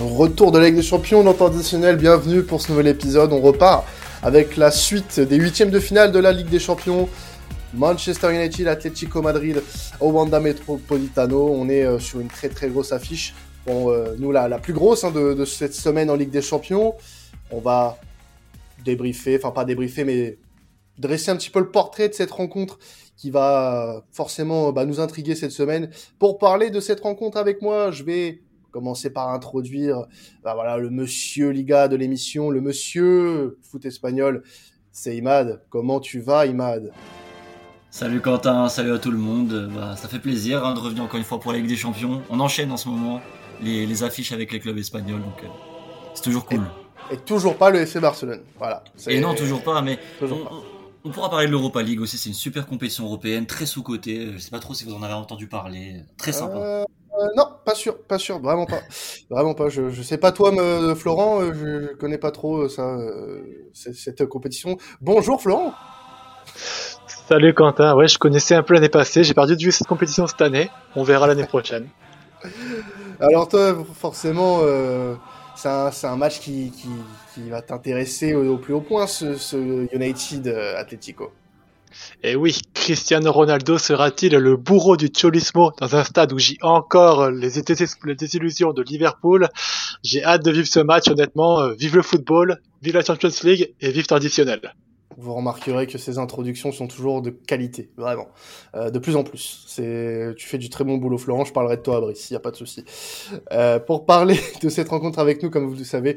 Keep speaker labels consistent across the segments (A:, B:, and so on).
A: Retour de la Ligue des Champions, dans traditionnel, bienvenue pour ce nouvel épisode. On repart avec la suite des huitièmes de finale de la Ligue des Champions. Manchester United, Atlético Madrid au Wanda Metropolitano. On est euh, sur une très très grosse affiche. Bon, euh, nous, la, la plus grosse hein, de, de, cette semaine en Ligue des Champions. On va débriefer, enfin pas débriefer, mais dresser un petit peu le portrait de cette rencontre qui va forcément bah, nous intriguer cette semaine. Pour parler de cette rencontre avec moi, je vais commencer par introduire bah, voilà, le monsieur Liga de l'émission, le monsieur foot espagnol. C'est Imad. Comment tu vas, Imad?
B: Salut Quentin, salut à tout le monde. Bah, ça fait plaisir hein, de revenir encore une fois pour la Ligue des Champions. On enchaîne en ce moment les, les affiches avec les clubs espagnols, donc euh, c'est toujours cool.
A: Et, et, toujours pas le FC Barcelone. Voilà.
B: Et non, toujours pas, mais toujours on, pas. On pourra parler de l'Europa League aussi, c'est une super compétition européenne, très sous-cotée. Je sais pas trop si vous en avez entendu parler. Très sympa.
A: Euh, euh, non, pas sûr, pas sûr, vraiment pas. vraiment pas. Je, je sais pas toi, me, Florent, euh, je, je connais pas trop euh, ça, cette compétition. Bonjour Florent.
C: Salut Quentin, ouais, je connaissais un peu l'année passée, j'ai perdu de vue cette compétition cette année. On verra l'année prochaine.
A: Alors toi, forcément, c'est un, un, match qui, qui, qui va t'intéresser au, au, plus haut point, ce, ce United Atletico.
C: Et oui, Cristiano Ronaldo sera-t-il le bourreau du Cholismo dans un stade où j'ai encore les, les désillusions de Liverpool? J'ai hâte de vivre ce match, honnêtement. Vive le football, vive la Champions League et vive traditionnel
A: vous remarquerez que ces introductions sont toujours de qualité, vraiment, euh, de plus en plus. C'est, tu fais du très bon boulot, Florent. Je parlerai de toi à Brice, y a pas de souci. Euh, pour parler de cette rencontre avec nous, comme vous le savez,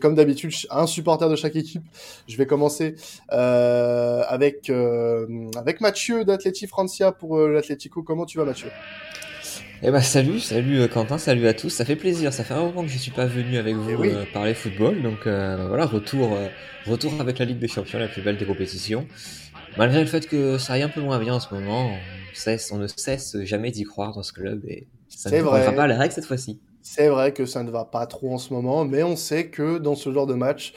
A: comme d'habitude, un supporter de chaque équipe. Je vais commencer euh, avec euh, avec Mathieu d'Atleti Francia pour euh, l'Atletico. Comment tu vas, Mathieu?
D: Eh ben salut, salut Quentin, salut à tous. Ça fait plaisir. Ça fait un moment que je suis pas venu avec vous oui. euh, parler football, donc euh, voilà retour, euh, retour avec la Ligue des Champions, la plus belle des compétitions. Malgré le fait que ça aille un peu moins bien en ce moment, on, cesse, on ne cesse jamais d'y croire dans ce club et ça ne
A: vrai.
D: pas à la règle cette fois-ci.
A: C'est vrai que ça ne va pas trop en ce moment, mais on sait que dans ce genre de match,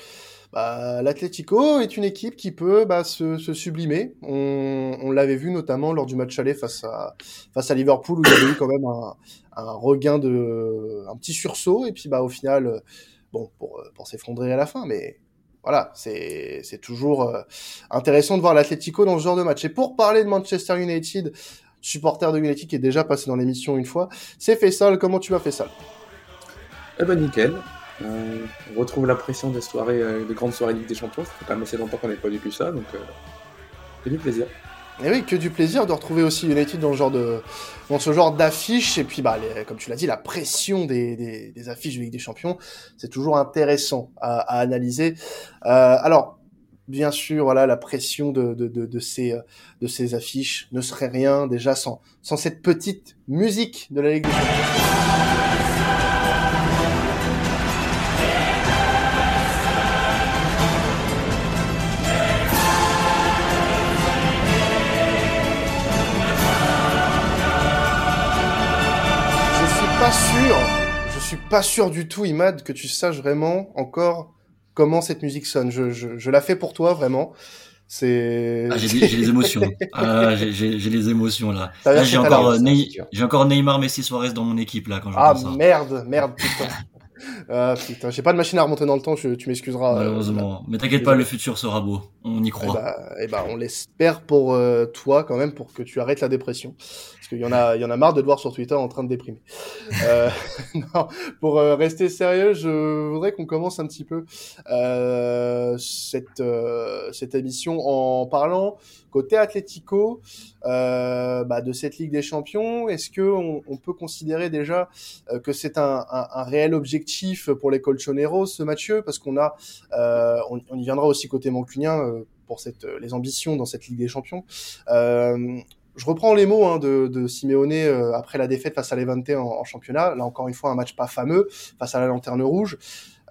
A: bah, l'Atlético est une équipe qui peut bah, se, se, sublimer. On, on l'avait vu notamment lors du match aller face à, face à Liverpool où il y avait eu quand même un, un regain de, un petit sursaut et puis bah au final, bon pour, pour s'effondrer à la fin, mais voilà, c'est c'est toujours euh, intéressant de voir l'Atlético dans ce genre de match. Et pour parler de Manchester United, supporter de United qui est déjà passé dans l'émission une fois, c'est Faisal. Comment tu vas Faisal
E: Eh ben nickel. Euh, on retrouve la pression des soirées, euh, des grandes soirées Ligue des Champions. Ça fait quand même assez longtemps qu'on n'ait pas vécu ça, donc euh, c'est du plaisir.
A: Et oui, que du plaisir de retrouver aussi United dans, genre de, dans ce genre d'affiches. Et puis, bah, comme tu l'as dit, la pression des, des, des, affiches de Ligue des Champions, c'est toujours intéressant à, à analyser. Euh, alors, bien sûr, voilà, la pression de, de, de, de, ces, de ces affiches ne serait rien déjà sans, sans cette petite musique de la Ligue des Champions. Sûr, je suis pas sûr du tout, Imad, que tu saches vraiment encore comment cette musique sonne. Je, je, je la fais pour toi, vraiment. C'est.
B: Ah, j'ai les émotions. ah, j'ai les émotions là. là j'ai encore, euh, j'ai encore Neymar, Messi, Suarez dans mon équipe là quand je
A: Ah
B: ça.
A: merde, merde, putain. Ah putain, j'ai pas de machine à remonter dans le temps, je, tu m'excuseras.
B: Malheureusement. Euh, Mais t'inquiète pas, le futur sera beau. On y croit.
A: Et bah, et bah on l'espère pour euh, toi quand même, pour que tu arrêtes la dépression. Parce qu'il y en a, il y en a marre de te voir sur Twitter en train de déprimer. euh, non, pour euh, rester sérieux, je voudrais qu'on commence un petit peu euh, cette cette émission en parlant côté Atlético euh, bah, de cette Ligue des Champions. Est-ce que on, peut considérer déjà que c'est un, un, un, réel objectif pour les Colchoneros, ce Mathieu Parce qu'on a, euh, on, y viendra aussi côté mancunien euh, pour cette, les ambitions dans cette Ligue des Champions. Euh, je reprends les mots hein, de, de Simeone euh, après la défaite face à Levante en, en, championnat. Là encore une fois un match pas fameux face à la Lanterne Rouge.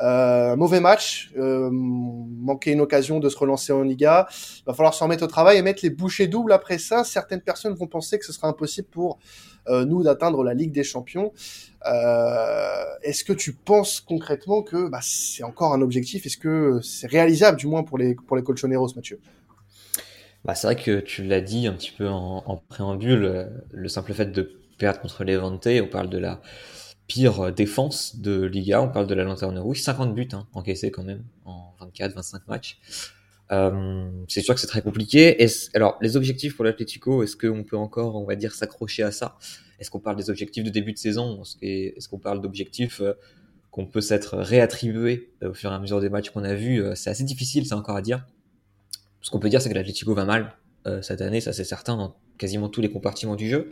A: Euh, mauvais match, euh, manquer une occasion de se relancer en Liga. Il va falloir s'en remettre au travail et mettre les bouchées doubles après ça. Certaines personnes vont penser que ce sera impossible pour euh, nous d'atteindre la Ligue des Champions. Euh, Est-ce que tu penses concrètement que bah, c'est encore un objectif? Est-ce que c'est réalisable, du moins pour les pour les Colchoneros, Mathieu?
D: Bah, c'est vrai que tu l'as dit un petit peu en, en préambule, le simple fait de perdre contre Levante, on parle de la pire défense de Liga. On parle de la lanterne rouge, 50 buts hein, encaissés quand même en 24-25 matchs. Euh, c'est sûr que c'est très compliqué. alors, les objectifs pour l'Atlético, est-ce qu'on peut encore, on va dire, s'accrocher à ça? Est-ce qu'on parle des objectifs de début de saison? Est-ce qu'on parle d'objectifs euh, qu'on peut s'être réattribués euh, au fur et à mesure des matchs qu'on a vus? C'est assez difficile, c'est encore à dire. Ce qu'on peut dire, c'est que l'Atlético va mal cette année, ça c'est certain, dans quasiment tous les compartiments du jeu.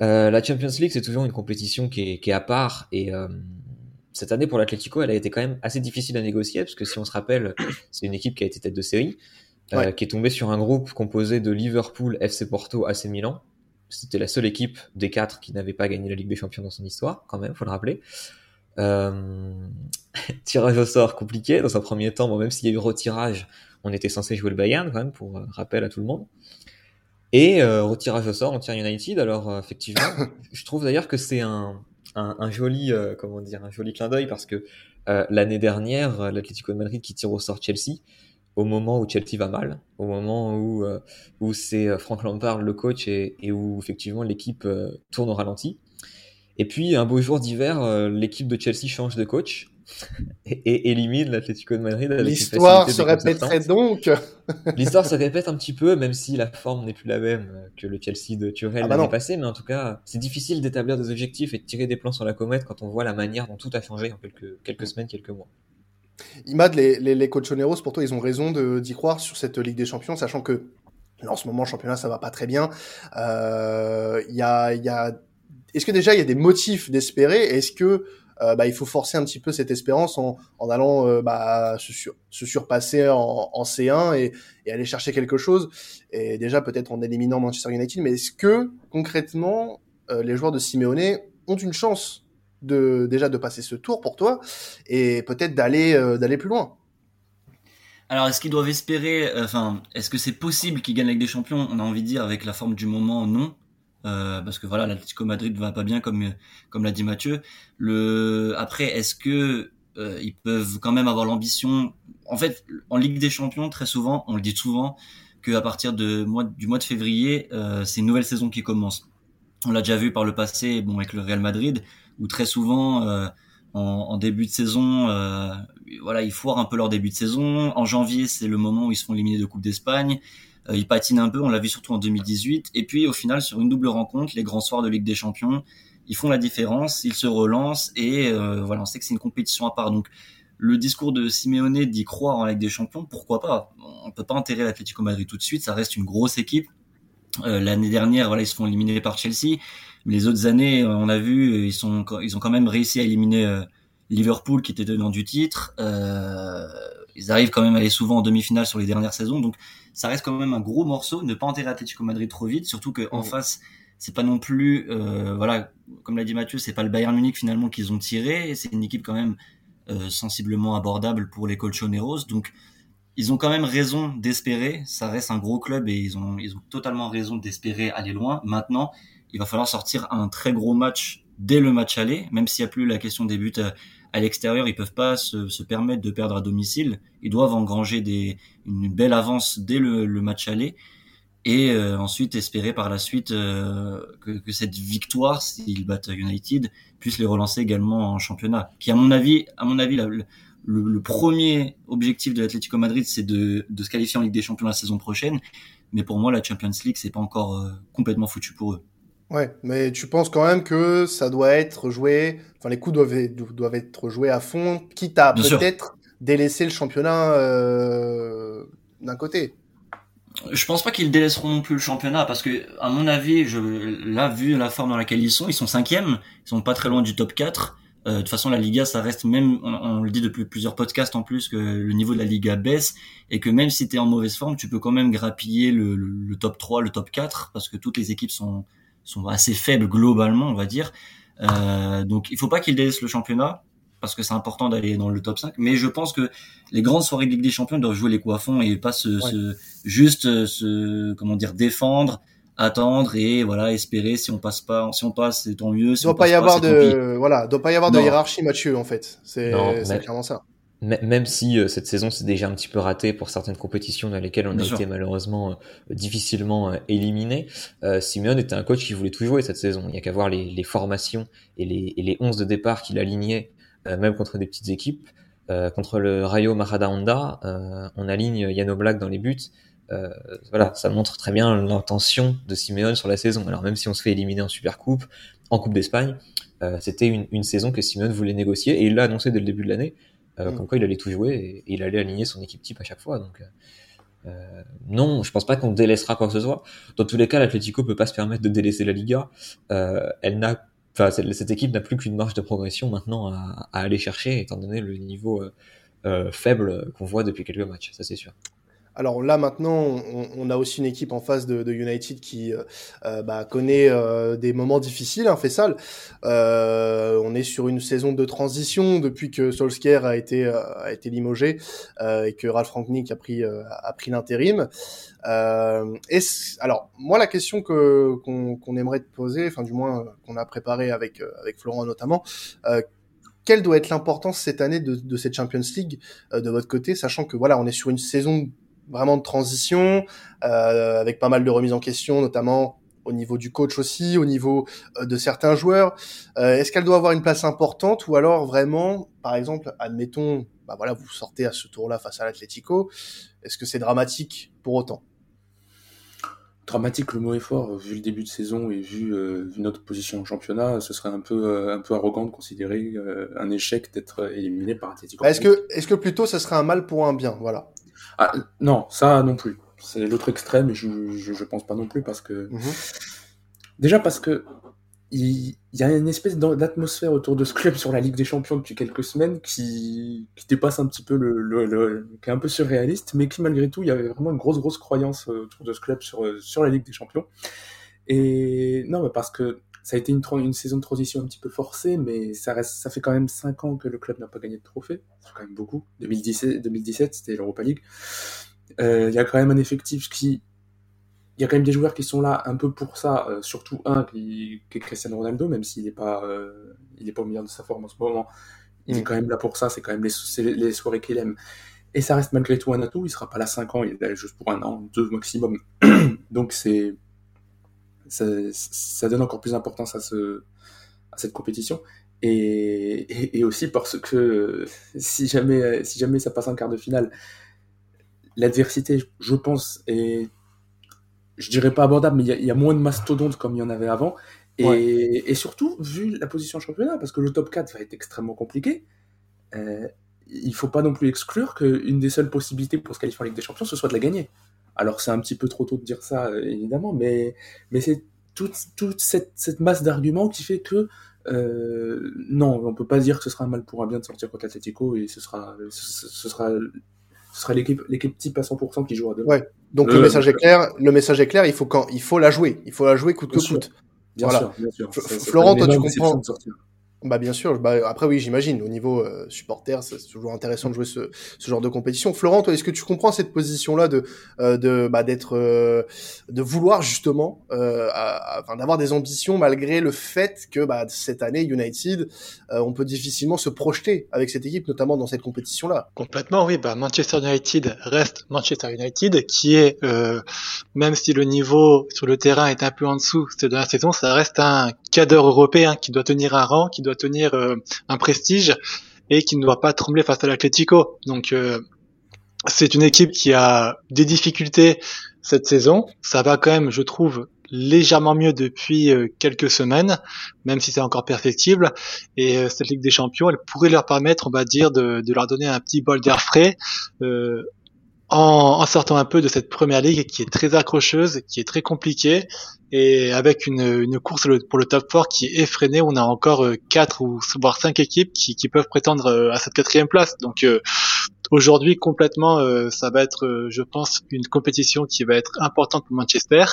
D: La Champions League, c'est toujours une compétition qui est, qui est à part et cette année pour l'Atlético, elle a été quand même assez difficile à négocier parce que si on se rappelle, c'est une équipe qui a été tête de série, euh, qui est tombée sur un groupe composé de Liverpool, FC Porto, AC Milan. C'était la seule équipe des quatre qui n'avait pas gagné la Ligue des Champions dans son histoire, quand même, faut le rappeler. Euh... tirage au sort compliqué dans un premier temps, bon, même s'il y a eu retirage, on était censé jouer le Bayern quand même pour euh, rappel à tout le monde. Et euh, retirage au sort, on tire United. Alors euh, effectivement, je trouve d'ailleurs que c'est un, un, joli, euh, comment dire, un joli clin d'œil parce que euh, l'année dernière, l'Atlético de Madrid qui tire au sort Chelsea, au moment où Chelsea va mal, au moment où où c'est Frank Lampard le coach et, et où effectivement l'équipe tourne au ralenti. Et puis un beau jour d'hiver, l'équipe de Chelsea change de coach et, élimine l'Atlético de Madrid.
A: L'histoire se répéterait donc.
D: L'histoire se répète un petit peu, même si la forme n'est plus la même que le Chelsea de Tuchel ah bah l'année passée. Mais en tout cas, c'est difficile d'établir des objectifs et de tirer des plans sur la comète quand on voit la manière dont tout a changé en quelques, quelques semaines, quelques mois.
A: Imad, les, les, les cochoneros, pour toi, ils ont raison d'y croire sur cette Ligue des Champions, sachant que en ce moment, le championnat, ça va pas très bien. Euh, y a, y a... Est-ce que déjà, il y a des motifs d'espérer? Est-ce que euh, bah, il faut forcer un petit peu cette espérance en, en allant euh, bah, se, sur, se, surpasser en, en C1 et, et, aller chercher quelque chose. Et déjà peut-être en éliminant Manchester United. Mais est-ce que concrètement euh, les joueurs de Simeone ont une chance de déjà de passer ce tour pour toi et peut-être d'aller d'aller plus loin?
B: Alors, est-ce qu'ils doivent espérer, enfin, est-ce que c'est possible qu'ils gagnent avec des champions? On a envie de dire avec la forme du moment, non. Euh, parce que voilà, l'Atlético Madrid va pas bien comme comme l'a dit Mathieu. Le après, est-ce que euh, ils peuvent quand même avoir l'ambition? En fait, en Ligue des Champions, très souvent, on le dit souvent, que à partir de mois, du mois de février, euh, c'est une nouvelle saison qui commence. On l'a déjà vu par le passé, bon avec le Real Madrid, où très souvent euh, en, en, début de saison, euh, voilà, ils foirent un peu leur début de saison. En janvier, c'est le moment où ils se font éliminer de Coupe d'Espagne. Euh, il patine un peu, on l'a vu surtout en 2018. Et puis au final, sur une double rencontre, les grands soirs de Ligue des Champions, ils font la différence, ils se relancent et euh, voilà, on sait que c'est une compétition à part. Donc le discours de Simeone d'y croire en Ligue des Champions, pourquoi pas? On peut pas enterrer l'Atlético Madrid tout de suite, ça reste une grosse équipe. Euh, L'année dernière, voilà, ils se font éliminer par Chelsea. Mais les autres années, on a vu, ils sont, ils ont quand même réussi à éliminer Liverpool, qui était tenant du titre. Ils arrivent quand même à aller souvent en demi-finale sur les dernières saisons. Donc ça reste quand même un gros morceau. Ne pas enterrer Atlético Madrid trop vite, surtout qu'en face, c'est pas non plus, euh, voilà, comme l'a dit Mathieu, c'est pas le Bayern Munich finalement qu'ils ont tiré. C'est une équipe quand même euh, sensiblement abordable pour les Colchoneros. Donc ils ont quand même raison d'espérer. Ça reste un gros club et ils ont, ils ont totalement raison d'espérer aller loin. Maintenant, il va falloir sortir un très gros match dès le match aller, même s'il n'y a plus la question des buts euh, à l'extérieur, ils peuvent pas se, se, permettre de perdre à domicile. Ils doivent engranger des, une belle avance dès le, le match aller et euh, ensuite espérer par la suite euh, que, que, cette victoire, s'ils battent United, puisse les relancer également en championnat. Qui, à mon avis, à mon avis, le, le, premier objectif de l'Atlético Madrid, c'est de, de, se qualifier en Ligue des Champions la saison prochaine. Mais pour moi, la Champions League, c'est pas encore euh, complètement foutu pour eux.
A: Ouais, mais tu penses quand même que ça doit être joué, enfin les coups doivent, doivent être joués à fond, quitte à peut-être délaisser le championnat euh, d'un côté.
B: Je pense pas qu'ils délaisseront non plus le championnat parce que, à mon avis, je, là, vu la forme dans laquelle ils sont, ils sont cinquièmes, ils sont pas très loin du top 4. Euh, de toute façon, la Liga, ça reste même, on, on, le dit depuis plusieurs podcasts en plus, que le niveau de la Liga baisse et que même si tu es en mauvaise forme, tu peux quand même grappiller le, le, le, top 3, le top 4 parce que toutes les équipes sont, sont assez faibles globalement, on va dire. Euh, donc il faut pas qu'ils délaissent le championnat parce que c'est important d'aller dans le top 5. Mais je pense que les grandes soirées de Ligue des Champions doivent jouer les coups à fond et pas se, ouais. se juste euh, se comment dire défendre, attendre et voilà espérer si on passe pas, si on passe c'est tant mieux. Si
A: il doit pas y avoir de voilà, doit pas y avoir de hiérarchie Mathieu en fait. C'est clairement ça.
D: Même si cette saison c'est déjà un petit peu raté pour certaines compétitions dans lesquelles on a été malheureusement difficilement éliminé, Simeone était un coach qui voulait tout jouer cette saison. Il y a qu'à voir les, formations et les, et les 11 de départ qu'il alignait, même contre des petites équipes. contre le Rayo Mahada Honda, on aligne Yano Black dans les buts. Euh, voilà, ça montre très bien l'intention de Simeone sur la saison. Alors même si on se fait éliminer en Supercoupe, en Coupe d'Espagne, euh, c'était une, une, saison que Simeone voulait négocier et il l'a annoncé dès le début de l'année, euh, mm. comme quoi il allait tout jouer et, il allait aligner son équipe type à chaque fois. Donc euh, non, je pense pas qu'on délaissera quoi que ce soit. Dans tous les cas, l'Atlético peut pas se permettre de délaisser la Liga. elle n'a Enfin, cette équipe n'a plus qu'une marge de progression maintenant à, à, aller chercher, étant donné le niveau euh, faible qu'on voit depuis quelques matchs, ça c'est sûr.
A: Alors là maintenant, on, a aussi une équipe en face de, United qui euh, euh, bah, connaît euh, des moments difficiles, hein, Fessal. on est sur une saison de transition depuis que Solskjaer a été a été limogé et que Ralph Rangnick a pris a pris l'intérim. alors moi la question que qu'on aimerait te poser, enfin du moins qu'on a préparé avec avec Florent notamment quelle doit être l'importance cette année de, de cette Champions League de votre côté, sachant que voilà, on est sur une saison vraiment de transition, euh, avec pas mal de remises en question, notamment au niveau du coach aussi, au niveau euh, de certains joueurs. Euh, est-ce qu'elle doit avoir une place importante ou alors vraiment, par exemple, admettons, bah voilà, vous sortez à ce tour-là face à l'Atlético, est-ce que c'est dramatique pour autant?
E: Dramatique, le mot est fort. Vu le début de saison et vu, notre position en championnat, ce serait un peu un peu arrogant de considérer un échec d'être éliminé par Atlético.
A: Est-ce que est-ce que plutôt ce serait un mal pour un bien, voilà.
E: Ah, non, ça non plus. C'est l'autre extrême et je, je, pense pas non plus parce que. Mhm. Déjà parce que il, y a une espèce d'atmosphère autour de ce club sur la Ligue des Champions depuis quelques semaines qui, qui dépasse un petit peu le, le, qui est un peu surréaliste, mais qui malgré tout, il y avait vraiment une grosse grosse croyance euh, autour de ce club sur sur la Ligue des Champions. Et non, mais parce que ça a été une, une saison de transition un petit peu forcée, mais ça, reste, ça fait quand même 5 ans que le club n'a pas gagné de trophée. C'est quand même beaucoup. 2017, 2017 c'était l'Europa League. Euh, il y a quand même un effectif qui. Il y a quand même des joueurs qui sont là un peu pour ça, euh, surtout un qui, qui, est Cristiano Ronaldo, même s'il n'est pas, euh, il est pas au meilleur de sa forme en ce moment. Il est mm. quand même là pour ça, c'est quand même les, les soirées qu'il aime. Et ça reste malgré tout un atout, il sera pas là 5 ans, il est là juste pour un an, deux maximum. Donc c'est ça, donne encore plus d'importance à, ce, à cette compétition. Et, et, aussi parce que si jamais, si jamais ça passe en quart de finale, l'adversité, je pense, est, je dirais pas abordable, mais il y, a moins de mastodontes comme il y en avait avant. Et, et, surtout, vu la position championnat, parce que le top 4 va être extrêmement compliqué, euh, il faut pas non plus exclure qu'une des seules possibilités pour se qualifier en Ligue des Champions, ce soit de la gagner. Alors c'est un petit peu trop tôt de dire ça, euh, évidemment, mais, mais c'est toute, toute cette, cette masse d'arguments qui fait que euh, non, on peut pas dire que ce sera un mal pour un bien de sortir contre l'Atletico et ce sera, ce, sera, ce sera l'équipe, l'équipe type à 100% qui jouera
A: demain. Ouais. Donc le, message est clair. Le message est clair. Il faut quand, il faut la jouer. Il faut la jouer coûte que coûte.
E: Bien sûr, bien sûr.
A: Florent, toi tu comprends. Bah bien sûr. Bah, après oui, j'imagine. Au niveau euh, supporter, c'est toujours intéressant de jouer ce, ce genre de compétition. Florent, toi, est-ce que tu comprends cette position-là de euh, de bah, d'être euh, de vouloir justement euh, d'avoir des ambitions malgré le fait que bah, cette année United, euh, on peut difficilement se projeter avec cette équipe, notamment dans cette compétition-là?
C: Complètement, oui. Bah Manchester United reste Manchester United, qui est même si le niveau sur le terrain est un peu en dessous cette dernière saison, ça reste un cadre européen qui doit tenir un rang, qui doit tenir euh, un prestige et qui ne doit pas trembler face à l'Atlético. Donc euh, c'est une équipe qui a des difficultés cette saison. Ça va quand même, je trouve, légèrement mieux depuis euh, quelques semaines, même si c'est encore perfectible. Et cette Ligue des Champions, elle pourrait leur permettre, on va dire, de, leur donner un petit bol d'air frais. En, sortant un peu de cette première ligue qui est très accrocheuse, qui est très compliquée et avec une, une course pour le top 4 qui est effrénée, on a encore euh, quatre ou voire cinq équipes qui, qui peuvent prétendre euh, à cette quatrième place. Donc euh, aujourd'hui complètement, ça va être, je pense, une compétition qui va être importante pour Manchester,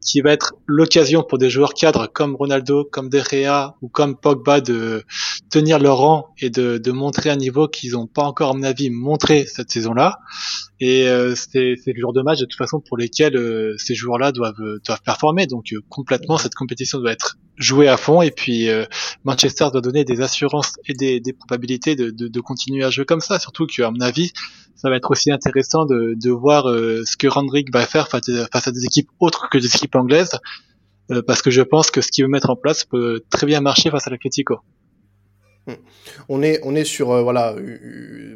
C: qui va être l'occasion pour des joueurs cadres comme Ronaldo, comme De Gea ou comme Pogba de tenir leur rang et de, de montrer un niveau qu'ils n'ont pas encore, à mon avis, montré cette saison-là. Et euh, c'est le genre de match de toute façon pour lesquels euh, ces joueurs-là doivent doivent performer. Donc complètement, cette compétition doit être jouée à fond. Et puis Manchester doit donner des assurances et des, des probabilités de, de, de, continuer à jouer comme ça. Surtout qu'à mon avis, ça va être aussi intéressant de, de voir ce que Randrick va faire face, à des équipes autres que des équipes anglaises. parce que je pense que ce qu'il veut mettre en place peut très bien marcher face à l'Atletico.
A: On est, on est sur euh, voilà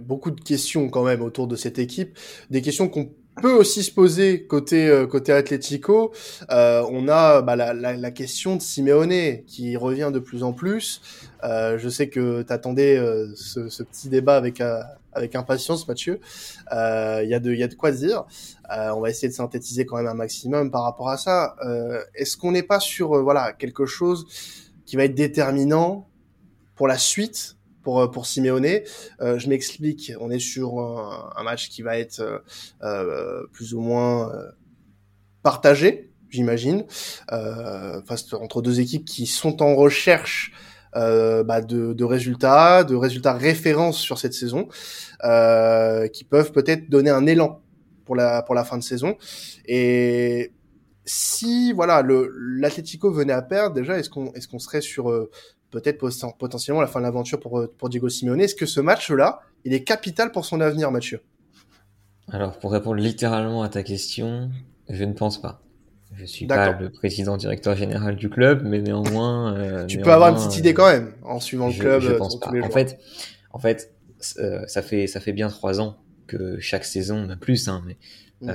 A: beaucoup de questions quand même autour de cette équipe, des questions qu'on peut aussi se poser côté euh, côté Atlético. Euh, on a bah, la, la, la, question de Simeone qui revient de plus en plus. Euh, je sais que tu attendais euh, ce, ce, petit débat avec avec impatience, Mathieu. Il y a de il y a de quoi dire. on va essayer de synthétiser quand même un maximum par rapport à ça. Est-ce qu'on n'est pas sur voilà quelque chose qui va être déterminant pour la suite pour euh, pour Simeone. Euh, je m'explique. On est sur un, match qui va être euh, euh plus ou moins partagé, j'imagine, entre deux équipes qui sont en recherche bah de, de, résultats, de résultats références sur cette saison, qui peuvent peut-être donner un élan pour la pour la fin de saison. Et si voilà le l'Atlético venait à perdre, déjà est-ce qu'on est-ce qu'on serait sur peut-être potentiellement la fin de l'aventure pour, euh, pour Diego Simeone. Est-ce que ce match-là, il est capital pour son avenir, Mathieu?
D: Alors, pour répondre littéralement à ta question, je ne pense pas. Je suis pas le président directeur général du club, mais néanmoins.
A: Euh, tu peux avoir une petite idée quand même en suivant le club.
D: Je pense pas. En fait, en fait, euh, ça fait ça fait bien trois ans que chaque saison, même plus, hein, mais mm.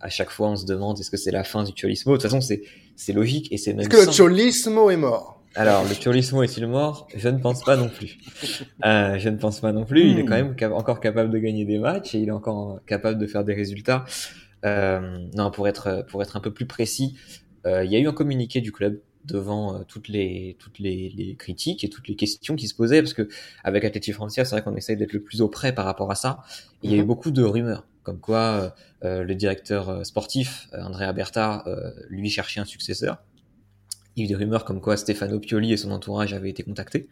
D: à chaque fois on se demande est-ce que c'est la fin du Cholismo. De toute façon, c'est c'est logique et c'est même.
A: Est-ce que le Cholismo est mort?
D: Alors, le Cholismo est-il mort? Je ne pense pas non plus. Euh, je ne pense pas non plus. Il est quand hmm. même encore capable de gagner des matchs et il est encore capable de faire des résultats. Euh, non, pour être pour être un peu plus précis, euh, il y a eu un communiqué du club devant toutes les toutes les, les, critiques et toutes les questions qui se posaient parce que avec Atleti Francia, c'est vrai qu'on essaye d'être le plus au près par rapport à ça. il y a eu mhm. beaucoup de rumeurs comme quoi le directeur sportif Andrea Berta lui cherchait un successeur il y a eu des rumeurs comme quoi Stefano Pioli et son entourage avaient été contactés.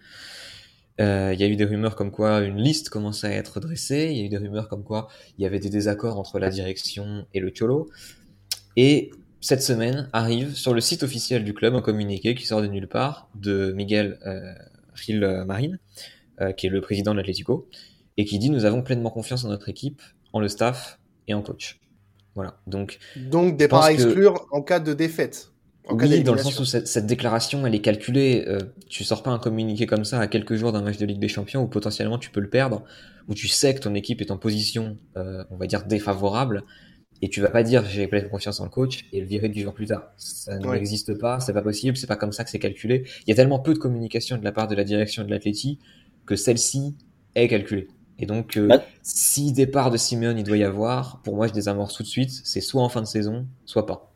D: Euh, il y a eu des rumeurs comme quoi une liste commençait à être dressée. Il y a eu des rumeurs comme quoi il y avait des désaccords entre la direction et le Cholo. Et cette semaine arrive sur le site officiel du club un communiqué qui sort de nulle part de Miguel euh, Gil Marin, euh, qui est le président de l'Atlético, et qui dit nous avons pleinement confiance en notre équipe, en le staff et en coach. Voilà. Donc,
A: donc départ à exclure en cas de défaite
D: oui, dans le sens où cette, cette, déclaration, elle est calculée. Euh, tu sors pas un communiqué comme ça à quelques jours d'un match de Ligue des Champions où potentiellement tu peux le perdre, où tu sais que ton équipe est en position, euh, on va dire, défavorable, et tu vas pas dire j'ai pleine confiance en le coach et le virer du jour plus tard. Ça n'existe pas, c'est pas possible, c'est pas comme ça que c'est calculé. Il y a tellement peu de communication de la part de la direction de l'Atleti que celle-ci est calculée. Et donc, euh, si départ de Simeone il doit y avoir, pour moi je désamorce tout de suite, c'est soit en fin de saison, soit pas.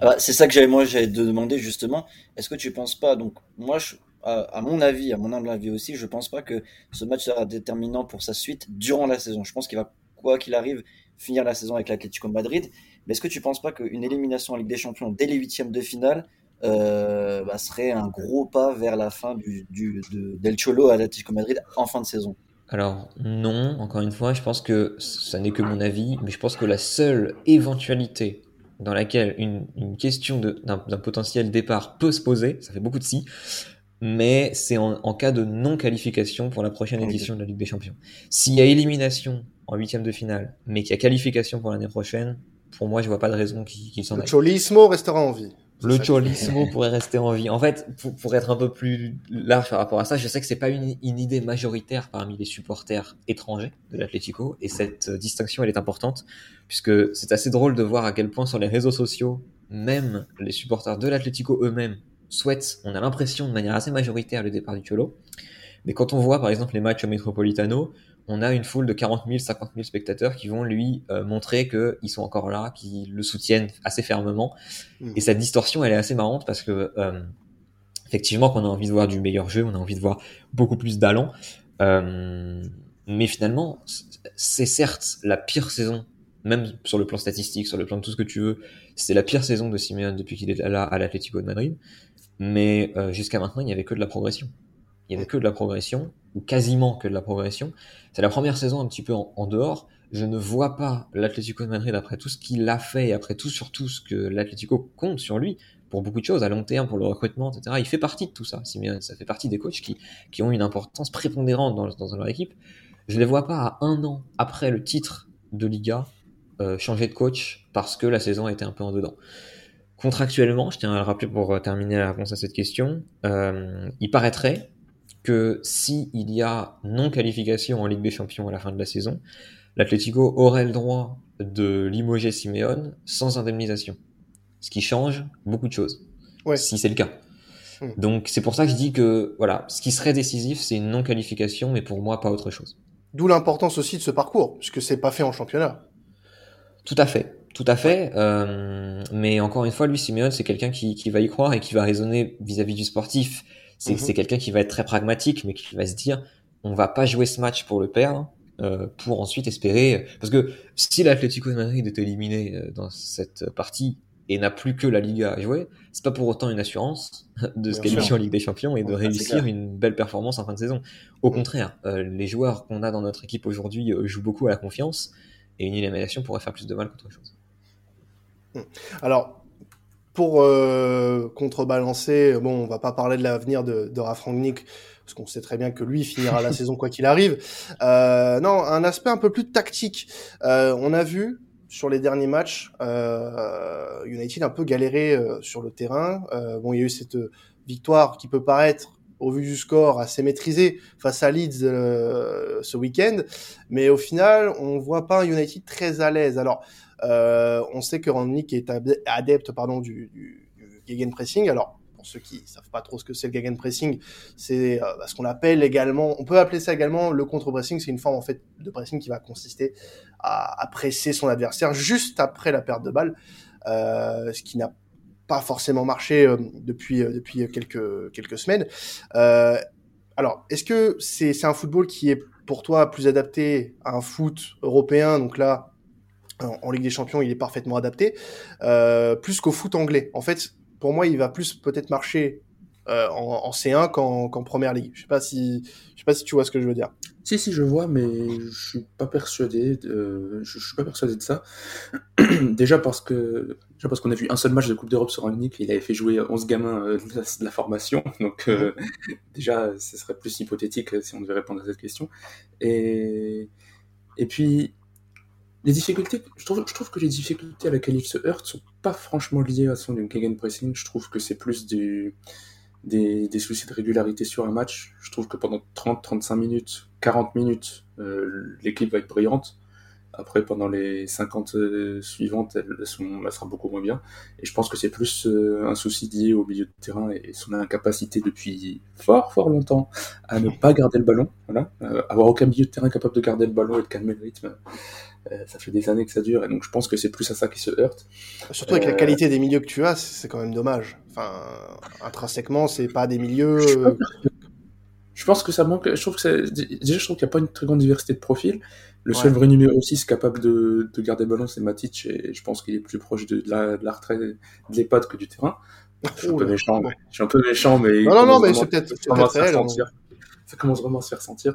B: Ah, c'est ça que j'avais moi j'avais de demander justement. Est-ce que tu penses pas donc moi je, à, mon avis, à mon humble avis aussi, je pense pas que ce match sera déterminant pour sa suite durant la saison. Je pense qu'il va quoi qu'il arrive finir la saison avec l'Atlético Madrid. Mais est-ce que tu penses pas qu'une élimination en Ligue des Champions dès les huitièmes de finale euh, bah, serait un gros pas vers la fin du, du de, del Cholo à l'Atlético Madrid en fin de saison?
D: Alors non, encore une fois, je pense que ça n'est que mon avis, mais je pense que la seule éventualité dans laquelle une, une question d'un potentiel départ peut se poser, ça fait beaucoup de si, mais c'est en, en, cas de non-qualification pour la prochaine édition de la Ligue des Champions. S'il y a élimination en huitième de finale, mais qu'il y a qualification pour l'année prochaine, pour moi, je vois pas de raison qu'il qu s'en aille.
A: Le Cholismo restera en vie.
D: Le Cholismo pourrait rester en vie. En fait, pour, pour, être un peu plus large par rapport à ça, je sais que c'est pas une, une, idée majoritaire parmi les supporters étrangers de l'Atlético, et cette euh, distinction, elle est importante, puisque c'est assez drôle de voir à quel point sur les réseaux sociaux, même les supporters de l'Atlético eux-mêmes souhaitent, on a l'impression de manière assez majoritaire le départ du Cholo. Mais quand on voit par exemple les matchs au Metropolitano, on a une foule de 40 000, 50 000 spectateurs qui vont lui euh, montrer qu'ils sont encore là, qui le soutiennent assez fermement. Hmm. Et cette distorsion, elle est assez marrante parce que euh, effectivement, qu'on a envie de voir du meilleur jeu, on a envie de voir beaucoup plus d'allant. Euh, mais finalement, c'est certes la pire saison, même sur le plan statistique, sur le plan de tout ce que tu veux, c'est la pire saison de Simeone depuis qu'il est là à l'Atlético de Madrid. Mais jusqu'à maintenant, il n'y avait que de la progression. Il n'y avait que de la progression, ou quasiment que de la progression. C'est la première saison un petit peu en, dehors. Je ne vois pas l'Atlético de Madrid, après tout ce qu'il a fait, et après tout surtout ce que l'Atlético compte sur lui, pour beaucoup de choses, à long terme, pour le recrutement, etc. Il fait partie de tout ça. Ça fait partie des coachs qui, qui ont une importance prépondérante dans, dans leur équipe. Je ne les vois pas à un an après le titre de Liga euh, changer de coach parce que la saison était un peu en dedans. Contractuellement, je tiens à le rappeler pour euh, terminer la réponse à cette question, euh, il paraîtrait que si il y a non qualification en Ligue des Champions à la fin de la saison, l'Atlético aurait le droit de limoger Simeone sans indemnisation, ce qui change beaucoup de choses. Ouais. Si c'est le cas. Hmm. Donc c'est pour ça que je dis que voilà, ce qui serait décisif, c'est une non qualification, mais pour moi pas autre chose.
A: D'où l'importance aussi de ce parcours, puisque c'est pas fait en championnat.
D: Tout à fait. Tout à fait. Euh, mais encore une fois, lui, Simeone, c'est quelqu'un qui, qui, va y croire et qui va raisonner vis-à-vis du sportif. C'est mhm. quelqu'un qui va être très pragmatique, mais qui va se dire, on va pas jouer ce match pour le perdre, euh, pour ensuite espérer. Parce que si l'Atlético de Madrid est éliminé euh, dans cette partie et n'a plus que la Liga à jouer, c'est pas pour autant une assurance de se qualifier en Ligue des Champions et de réussir une belle performance en fin de saison. Au contraire, euh, les joueurs qu'on a dans notre équipe aujourd'hui euh, jouent beaucoup à la confiance et une élimination pourrait faire plus de mal qu'autre chose.
A: Hmm. Alors, pour euh, contrebalancer, bon, on va pas parler de l'avenir de, de Rafrangnick, parce qu'on sait très bien que lui finira la saison quoi qu'il arrive. Euh, non, un aspect un peu plus tactique. Euh, on a vu sur les derniers matchs, euh, United un peu galéré euh, sur le terrain. Euh, bon, il y a eu cette victoire qui peut paraître au vu du score, assez maîtrisé face à Leeds euh, ce week-end. Mais au final, on voit pas un United très à l'aise. Alors, on sait que Rangnick est adepte pardon, du, du, du gegenpressing. Alors, pour ceux qui savent pas trop ce que c'est le gegenpressing, c'est euh, bah, ce qu'on appelle également, on peut appeler ça également le contre-pressing. C'est une forme en fait de pressing qui va consister à, à presser son adversaire juste après la perte de balle, euh, ce qui n'a pas forcément marché euh, depuis euh, depuis quelques quelques semaines. Euh, alors, est-ce que c'est c'est un football qui est pour toi plus adapté à un foot européen? Donc là, en, Ligue des Champions, il est parfaitement adapté, euh, plus qu'au foot anglais. En fait, pour moi, il va plus peut-être marcher euh, en, en, C1 qu'en Première Ligue. Je sais pas si je sais pas si tu vois ce que je veux dire.
E: Si si je vois, mais je suis pas persuadé. De, je, je suis pas persuadé de ça. Déjà parce que déjà parce qu'on a vu un seul match de Coupe d'Europe sur un et il avait fait jouer 11 gamins euh, de, la, de, la, formation. Donc euh, déjà, ce serait plus hypothétique si on devait répondre à cette question. Et et puis les difficultés, je trouve, que les difficultés à laquelle il se heurte sont pas franchement liées à son pressing. Je trouve que c'est plus des, des, soucis de régularité sur un match. Je trouve que pendant 30, 35 minutes, 40 minutes, euh, l'équipe va être brillante. Après, pendant les 50 euh, suivantes, elle, sont, elle, sera beaucoup moins bien. Et je pense que c'est plus euh, un souci lié au milieu de terrain et son incapacité depuis fort, fort longtemps à ne pas garder le ballon. Voilà. Euh, avoir aucun milieu de terrain capable de garder le ballon et de calmer le rythme. Euh, ça fait des années que ça dure, et donc je pense que c'est plus à ça qui se heurte.
A: Surtout avec la qualité des milieux que tu as, c'est quand même dommage. Enfin, intrinsèquement, c'est pas des milieux.
E: Je pense que ça manque. Je trouve que déjà, je trouve qu'il n'y a pas une très grande diversité de profils. Le seul vrai numéro 6 capable de, de garder le ballon, c'est Matic, et je pense qu'il est plus proche de, de, la, de la retraite de l'EHPAD que du terrain. Je suis un peu méchant, mais, je suis un peu méchant, mais.
A: Non, non, non, mais c'est peut-être réel.
E: Hein. Ça commence vraiment à se faire sentir.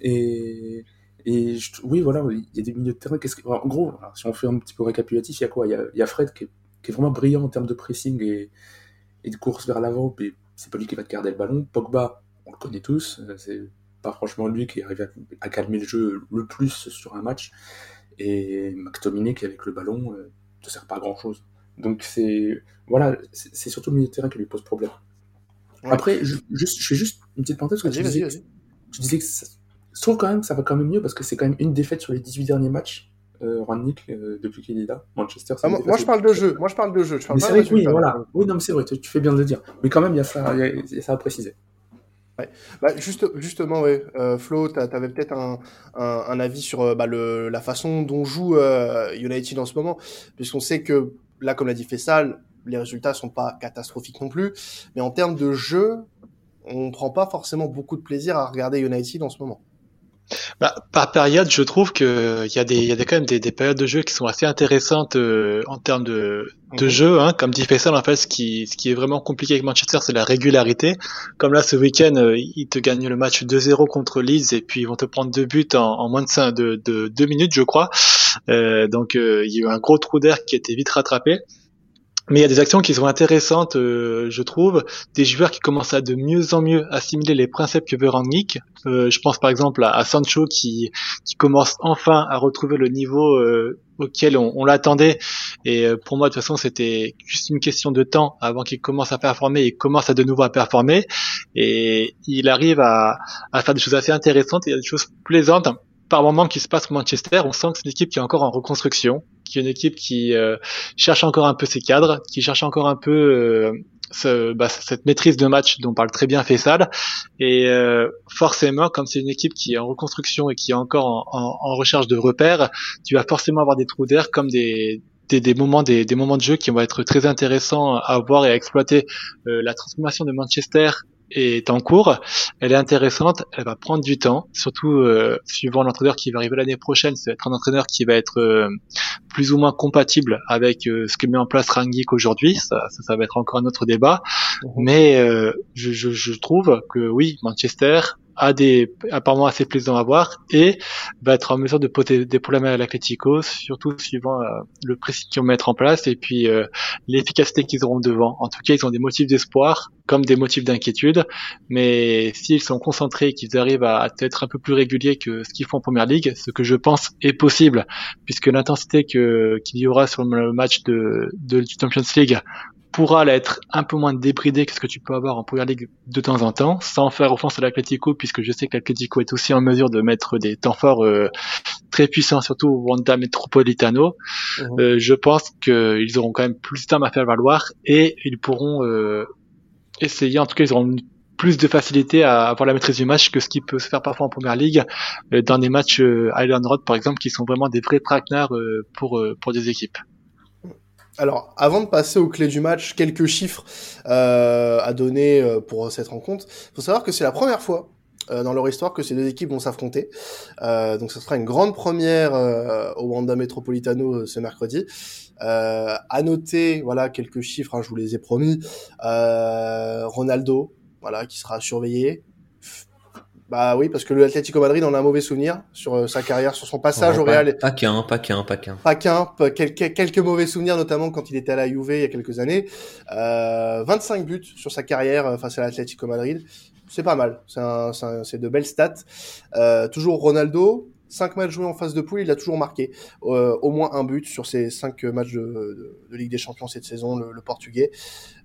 E: Et, et je, oui, voilà, il y a des milieux de terrain. Que, en gros, alors, si on fait un petit peu récapitulatif, il y a quoi? Il y a, il y a, Fred qui est, qui est, vraiment brillant en termes de pressing et, et de course vers l'avant, mais c'est pas lui qui va te garder le ballon. Pogba, on le connaît tous, euh, c'est pas franchement lui qui arrive à, à, calmer le jeu le plus sur un match. Et McTominay qui avec le ballon euh, ne sert pas à grand chose. Donc c'est voilà, c'est surtout le milieu de terrain qui lui pose problème. Ouais. Après, je, juste, je fais juste une petite parenthèse. Que tu, disais, tu disais que ça, je trouve quand même que ça va quand même mieux parce que c'est quand même une défaite sur les 18 derniers matchs. Euh, Rangnick, euh, depuis qu'il est là, Manchester.
A: Ah, moi, moi je parle de jeu. Moi, je parle de jeu. Je parle
E: mais c'est vrai oui, voilà. Oui, non, mais c'est vrai. Tu, tu, fais bien de le dire. Mais quand même, il y a ça, il y a, il y a ça à préciser.
A: Ouais. Bah, juste, justement, ouais. Euh, Flo, tu avais peut-être un, un, un, avis sur euh, bah, le, la façon dont joue euh, United en ce moment, puisqu'on sait que là, comme l'a dit Fessal, les résultats sont pas catastrophiques non plus, mais en termes de jeu, on prend pas forcément beaucoup de plaisir à regarder United en ce moment.
C: Bah, par période, je trouve que il y a des, il y a des, quand même des, des, périodes de jeu qui sont assez intéressantes euh, en termes de, de mhm. jeu. Hein. Comme dit Faisal, en fait, ce qui, ce qui est vraiment compliqué avec Manchester, c'est la régularité. Comme là, ce week-end, euh, ils te gagnent le match 2-0 contre Leeds et puis ils vont te prendre deux buts en, en moins de, 5, de, de deux minutes, je crois. Euh, donc, euh, il y a eu un gros trou d'air qui a été vite rattrapé. Mais il y a des actions qui sont intéressantes, euh, je trouve, des joueurs qui commencent à de mieux en mieux assimiler les principes que veut Rangnick. Euh, je pense par exemple à, Sancho qui, qui commence enfin à retrouver le niveau euh, auquel on, l'attendait. Et euh, pour moi, de toute façon, c'était juste une question de temps avant qu'il commence à performer et commence à de nouveau à performer. Et il arrive à, à faire des choses assez intéressantes et des choses plaisantes par moment qui se passe au Manchester, on sent que c'est une équipe qui est encore en reconstruction, qui est une équipe qui euh, cherche encore un peu ses cadres, qui cherche encore un peu euh, ce, bah, cette maîtrise de match dont parle très bien Faisal. Et euh, forcément, comme c'est une équipe qui est en reconstruction et qui est encore en, en, recherche de repères, tu vas forcément avoir des trous d'air comme des, des, des, moments des, des, moments de jeu qui vont être très intéressants à voir et à exploiter. la transformation de Manchester est en cours, elle est intéressante, elle va prendre du temps, surtout euh, suivant l'entraîneur qui va arriver l'année prochaine, ça va être un entraîneur qui va être euh, plus ou moins compatible avec euh, ce que met en place Rangnick aujourd'hui, ça, ça, va être encore un autre débat, mhm. mais je, je, je, trouve que oui, Manchester a des apparemment assez plaisant à voir et va être en mesure de poser des problèmes à l'Atletico, surtout suivant euh, le précis qu'ils vont mettre en place et puis euh, l'efficacité qu'ils auront devant. En tout cas, ils ont des motifs d'espoir comme des motifs d'inquiétude, mais s'ils sont concentrés et qu'ils arrivent à, être un peu plus réguliers que ce qu'ils font en Première Ligue, ce que je pense est possible, puisque l'intensité que qu'il y aura sur le match de, de Champions League pourra être un peu moins débridé que ce que tu peux avoir en Première Ligue de temps en temps, sans faire offense à l'Atletico, puisque je sais que l'Atletico est aussi en mesure de mettre des temps forts euh, très puissants, surtout au Wanda Metropolitano. Mhm. Euh, je pense qu'ils auront quand même plus de temps à faire valoir et ils pourront euh, essayer, en tout cas ils auront plus de facilité à avoir la maîtrise du match que ce qui peut se faire parfois en première ligue dans des matchs Island Road par exemple qui sont vraiment des vrais traquenards pour pour des équipes.
A: Alors, avant de passer aux clés du match, quelques chiffres euh, à donner euh, pour cette rencontre. Il faut savoir que c'est la première fois euh, dans leur histoire que ces deux équipes vont s'affronter. Euh, donc, ce sera une grande première au Wanda Metropolitano ce mercredi. à noter, voilà, quelques chiffres, hein, je vous les ai promis. Ronaldo, voilà, qui sera surveillé. Bah oui, parce que le Atlético Madrid en a un mauvais souvenir sur euh, sa carrière, sur son passage au Real.
D: Pas qu'un, pas qu'un, pas qu'un.
A: Pas qu'un, quelques, quelques mauvais souvenirs, notamment quand il était à la Juve il y a quelques années. Euh, 25 buts sur sa carrière euh, face à l'Atlético Madrid. C'est pas mal, c'est de belles stats. Euh, toujours Ronaldo, 5 matchs joués en phase de poule, il a toujours marqué euh, au moins un but sur ces 5 matchs de, de, Ligue des Champions cette saison, le, le Portugais.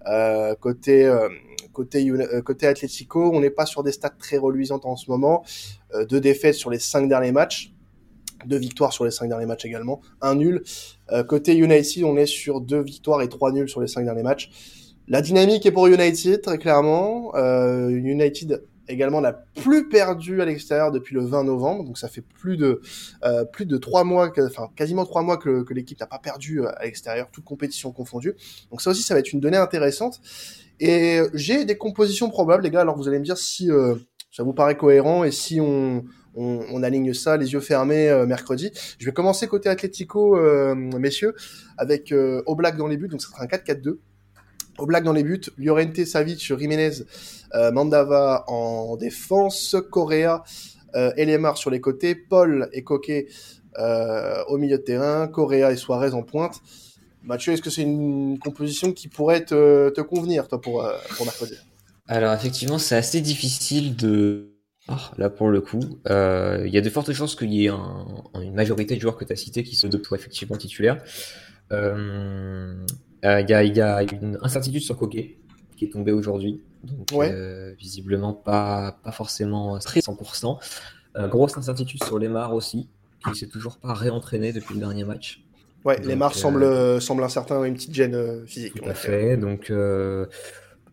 A: Euh, côté euh, côté euh, côté Atlético, on n'est pas sur des stats très reluisantes en ce moment. Euh, deux défaites sur les 5 derniers matchs, deux victoires sur les 5 derniers matchs également, un nul. côté United, on est sur deux victoires et trois nuls sur les 5 derniers matchs. La dynamique est pour United très clairement. United également n'a plus perdu à l'extérieur depuis le 20 novembre, donc ça fait plus de euh, plus de trois mois, enfin quasiment trois mois que, l'équipe n'a pas perdu euh, à l'extérieur, toute compétition confondue. Donc ça aussi, ça va être une donnée intéressante. Et j'ai des compositions probables, les gars. Alors vous allez me dire si euh, ça vous paraît cohérent et si on, on, on aligne ça les yeux fermés euh, mercredi. Je vais commencer côté Atlético, messieurs, avec Oblak dans les buts, donc ça sera un 4-4-2. Oblak dans les buts, Llorente, Savic, Jiménez, euh, Mandava en défense, Correa, euh, Elemar sur les côtés, Paul et Coquet euh, au milieu de terrain, Correa et Suarez en pointe. Mathieu, est-ce que c'est une composition qui pourrait te, convenir, toi, pour, euh, pour mercredi?
D: Alors, effectivement, c'est assez difficile de... Oh, là, pour le coup, il y a de fortes chances qu'il y ait un, une majorité de joueurs que tu as cités qui sont de effectivement titulaires. Euh, euh, il y, a, y, a, une incertitude sur Coquet qui est tombé aujourd'hui. Donc, euh, visiblement, pas, pas forcément très 100%. Euh, grosse incertitude sur Lemar aussi, qui s'est toujours pas réentraîné depuis le dernier match.
A: Ouais, donc, Lemar semble, semble incertain, une petite gêne physique.
D: Tout à fait. Donc,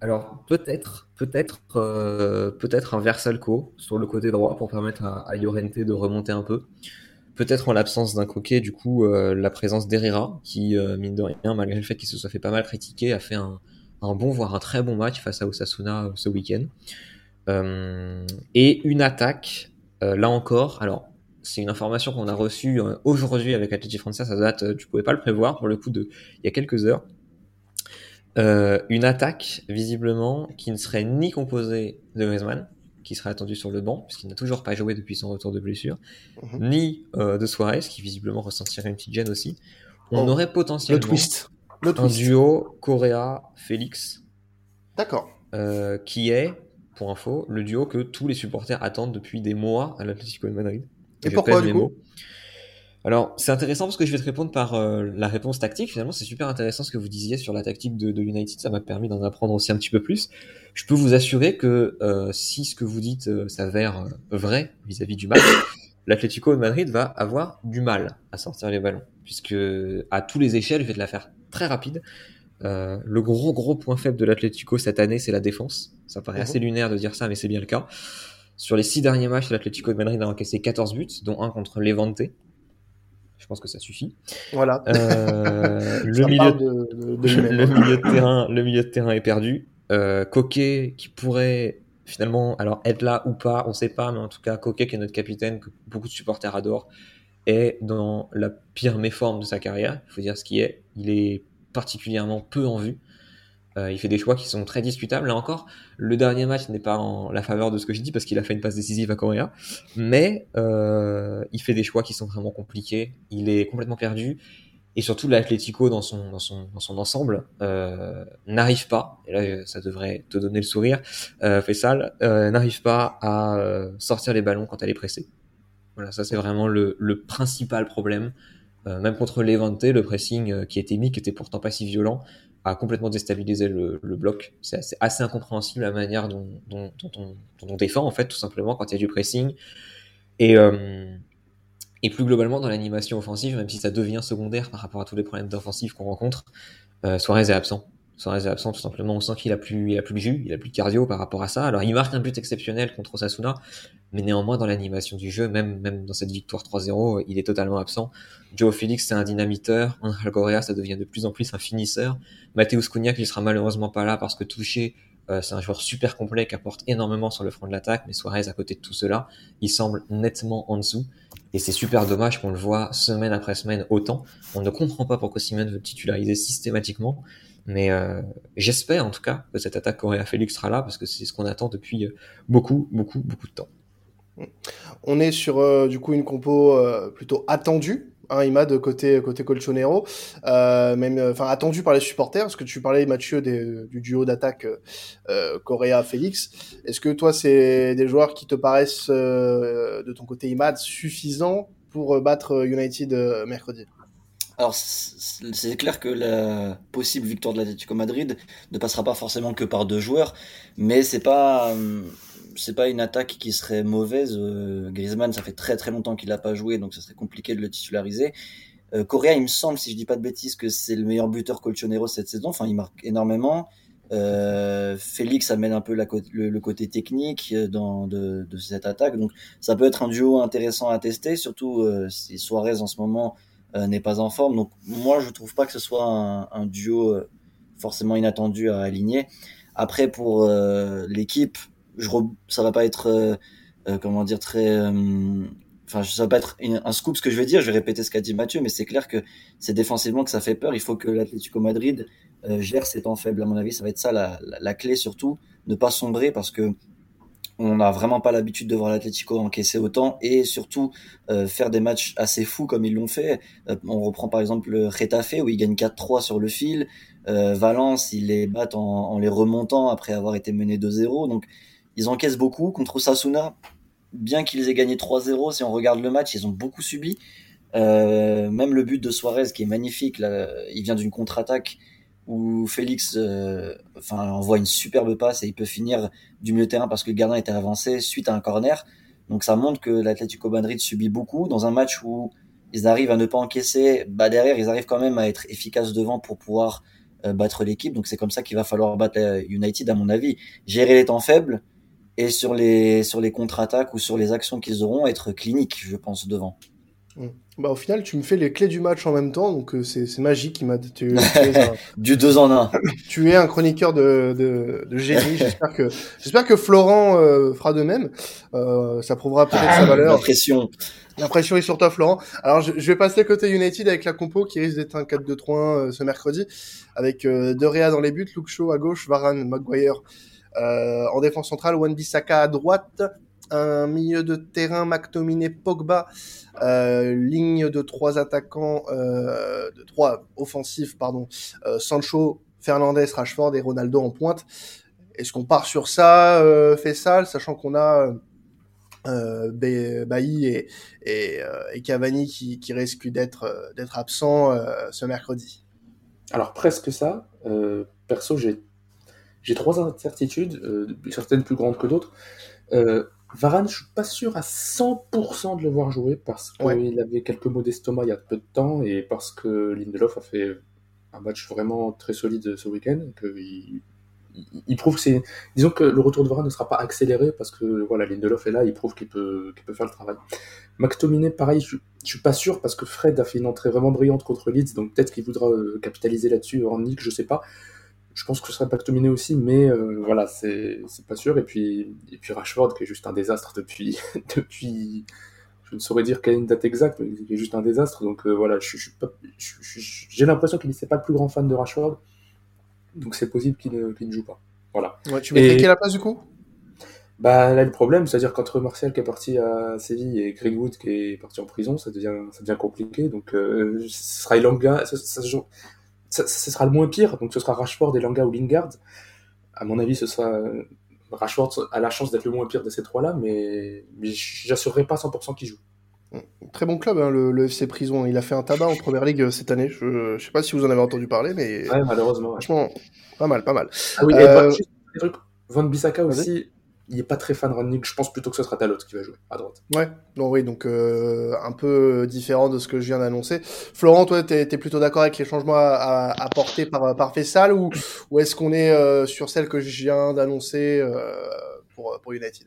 D: alors peut-être, peut-être, peut-être un Versalco sur le côté droit pour permettre à, à Llorente de remonter un peu peut-être en l'absence d'un coquet, du coup, euh, la présence d'Herrera, qui, euh, mine de rien, malgré le fait qu'il se soit fait pas mal critiquer, a fait un, bon, voire un très bon match face à Osasuna euh, ce week-end. et une attaque là encore, alors c'est une information qu'on a reçue aujourd'hui avec Athletic France, ça date, tu pouvais pas le prévoir pour le coup de il y a quelques heures. une attaque visiblement qui ne serait ni composée de Griezmann, qui serait attendu sur le banc, puisqu'il n'a toujours pas joué depuis son retour de blessure, mhm. ni de Suarez, qui visiblement ressentirait une petite gêne aussi. On oh. aurait potentiellement
A: le twist. Le
D: un duo Correa-Félix.
A: D'accord.
D: Euh, qui est, pour info, le duo que tous les supporters attendent depuis des mois à l'Atlético de Madrid.
A: Et, pourquoi du coup
D: alors, c'est intéressant parce que je vais te répondre par euh, la réponse tactique. Finalement, c'est super intéressant ce que vous disiez sur la tactique de, de United. Ça m'a permis d'en apprendre aussi un petit peu plus. Je peux vous assurer que euh, si ce que vous dites euh, s'avère vrai vis-à-vis du match, l'Atlético de Madrid va avoir du mal à sortir les ballons, puisque à tous les échelles, je vais te la faire très rapide. Euh, le gros gros point faible de l'Atlético cette année, c'est la défense. Ça paraît assez lunaire de dire ça, mais c'est bien le cas. Sur les six derniers matchs, l'Atlético de Madrid a encaissé 14 buts, dont un contre Levante. Je pense que ça suffit.
A: Voilà.
D: Euh, le, milieu de, le, milieu de, terrain, le milieu de terrain est perdu. Euh, Coquet, qui pourrait finalement alors être là ou pas, on sait pas, mais en tout cas Coquet, qui est notre capitaine, que beaucoup de supporters adorent, est dans la pire méforme de sa carrière. Il faut dire ce qui est. Il est particulièrement peu en vue. Euh, il fait des choix qui sont très discutables. Là encore, le dernier match n'est pas en la faveur de ce que je dis parce qu'il a fait une passe décisive à Correa, mais euh, il fait des choix qui sont vraiment compliqués. Il est complètement perdu et surtout l'Atlético dans son dans son dans son ensemble euh, n'arrive pas. Et là, ça devrait te donner le sourire. Euh, Fessal euh, n'arrive pas à euh, sortir les ballons quand elle est pressée. Voilà, ça c'est vraiment le, le principal problème. Même contre Levante, le pressing qui était mis, qui était pourtant pas si violent, a complètement déstabilisé le, bloc. C'est assez, incompréhensible la manière dont, on, défend, en fait, tout simplement, quand il y a du pressing. Et, euh, et plus globalement, dans l'animation offensive, même si ça devient secondaire par rapport à tous les problèmes d'offensive qu'on rencontre, euh, Suarez est absent. Suarez est absent tout simplement. On sent qu'il a plus, il a plus de jus, il a plus de cardio par rapport à ça. Alors il marque un but exceptionnel contre Osasuna, mais néanmoins dans l'animation du jeu, même même dans cette victoire 3-0, il est totalement absent. Joe Felix c'est un dynamiteur, Angel Correa ça devient de plus en plus un finisseur. Mateusz Cunha qui sera malheureusement pas là parce que touché, euh, c'est un joueur super complet qui apporte énormément sur le front de l'attaque, mais Suarez à côté de tout cela, il semble nettement en dessous. Et c'est super dommage qu'on le voit semaine après semaine autant. On ne comprend pas pourquoi Simon veut titulariser systématiquement. Mais euh, j'espère en tout cas que cette attaque Correa Félix sera là parce que c'est ce qu'on attend depuis euh, beaucoup, beaucoup, beaucoup de temps.
A: On est sur euh, du coup une compo plutôt attendue, hein, Imad côté côté Colchonero, même enfin attendu par les supporters parce que tu parlais Mathieu du duo d'attaque Correa Félix. Est-ce que toi c'est des joueurs qui te paraissent de ton côté Imad suffisants pour battre United mercredi?
B: Alors, c'est clair que la possible victoire de l'Atlético Madrid ne passera pas forcément que par deux joueurs, mais c'est pas euh, c'est pas une attaque qui serait mauvaise. Euh, Griezmann, ça fait très très longtemps qu'il n'a pas joué, donc ça serait compliqué de le titulariser. Euh, Correa, il me semble, si je dis pas de bêtises, que c'est le meilleur buteur Colchonero cette saison. Enfin, il marque énormément. Euh, Félix amène un peu le, côté technique dans, de, cette attaque, donc ça peut être un duo intéressant à tester, surtout si Suarez en ce moment n'est pas en forme. Donc moi, je trouve pas que ce soit un, duo euh, forcément inattendu à aligner. Après, pour euh, l'équipe, je ça va pas être comment dire très enfin ça va pas être un scoop ce que je vais dire je vais répéter ce qu'a dit Mathieu mais c'est clair que c'est défensivement que ça fait peur il faut que l'Atlético Madrid gère ses temps faibles à mon avis ça va être ça la, la, clé surtout ne pas sombrer parce que on n'a vraiment pas l'habitude de voir l'Atlético encaisser autant et surtout euh, faire des matchs assez fous comme ils l'ont fait. Euh, on reprend par exemple le Retafe où ils gagnent 4-3 sur le fil. Euh, Valence, ils les battent en, les remontant après avoir été menés 2-0. Donc ils encaissent beaucoup. Contre Sasuna, bien qu'ils aient gagné 3-0, si on regarde le match, ils ont beaucoup subi. même le but de Suarez qui est magnifique, il vient d'une contre-attaque où Félix euh, enfin envoie une superbe passe et il peut finir du milieu terrain parce que le gardien était avancé suite à un corner. Donc ça montre que l'Atlético Madrid subit beaucoup dans un match où ils arrivent à ne pas encaisser, bah derrière ils arrivent quand même à être efficaces devant pour pouvoir euh, battre l'équipe. Donc c'est comme ça qu'il va falloir battre United à mon avis, gérer les temps faibles et sur les sur les contre-attaques ou sur les actions qu'ils auront être cliniques, je pense devant.
A: Mm. Bah, au final, tu me fais les clés du match en même temps, donc euh, c'est magique. Il m'a tu,
B: du deux en un.
A: tu es un chroniqueur de, de, de génie. J'espère que j'espère que Florent euh, fera de même. Euh, ça prouvera peut-être sa valeur.
B: L'impression.
A: L'impression est sur toi, Florent. Alors, je, je, vais passer côté United avec la compo qui risque d'être un 4-2-3-1 euh, ce mercredi, avec euh, De Réa dans les buts, Luke Shaw à gauche, Varane, Maguire en défense centrale, Wan Bissaka à droite, un milieu de terrain, McTominay, Pogba, euh, ligne de trois attaquants, euh, de trois offensifs, pardon, euh, Sancho, Fernandez, Rashford et Ronaldo en pointe. Est-ce qu'on part sur ça, fait ça, sachant qu'on a euh, Bailly et, Cavani qui, risquent d'être d'être absents ce mercredi?
E: Alors presque ça. perso, j'ai j'ai trois incertitudes, certaines plus grandes que d'autres. Varane, je suis pas sûr à 100% de le voir jouer parce qu'il avait quelques maux d'estomac il y a peu de temps et parce que Lindelof a fait un match vraiment très solide ce week-end. Il, il, prouve que c'est. Disons que le retour de Varane ne sera pas accéléré parce que voilà, Lindelof est là, il prouve qu'il peut, qu'il peut faire le travail. McTominay, pareil, je, je suis pas sûr parce que Fred a fait une entrée vraiment brillante contre Leeds, donc peut-être qu'il voudra euh, capitaliser là-dessus en Nick, je sais pas je pense que ce serait McTominay aussi, mais euh, voilà, c'est pas sûr. Et puis, et puis Rashford, qui est juste un désastre depuis, depuis je ne saurais dire quelle est une date exacte, mais qui est juste un désastre. Donc euh, voilà, j'ai je, l'impression qu'il n'est pas le plus grand fan de Rashford, donc c'est possible qu'il ne, ne, joue pas. Voilà.
A: Ouais, tu mettrais et... quelle place du coup?
E: Bah là le problème, c'est-à-dire qu'entre Martial qui est parti à Séville et Greenwood qui est parti en prison, ça devient ça devient compliqué. Donc euh, ce sera Ilanga, ça, ça, ça, ce sera le moins pire, donc ce sera Rashford, Elanga ou Lingard. À mon avis, ce sera Rashford a la chance d'être le moins pire de ces trois-là, mais, mais j'assurerai pas 100% qu'il joue.
A: Très bon club, hein, le, FC Prison. Il a fait un tabac en première ligue euh, cette année. Je, je sais pas si vous en avez entendu parler, mais.
E: Ouais, malheureusement.
A: Franchement, pas mal, pas mal.
E: Ah oui, euh... et Van Bissaka aussi, il est pas très fan Rannick. Je pense plutôt que ce sera Talot qui va jouer à droite.
A: Ouais, non, oui, donc euh, un peu différent de ce que je viens d'annoncer. Florent, toi, t'es es plutôt d'accord avec les changements apportés par, par Fessal ou, ou est-ce qu'on est, euh, sur celle que je viens d'annoncer euh, pour, pour United?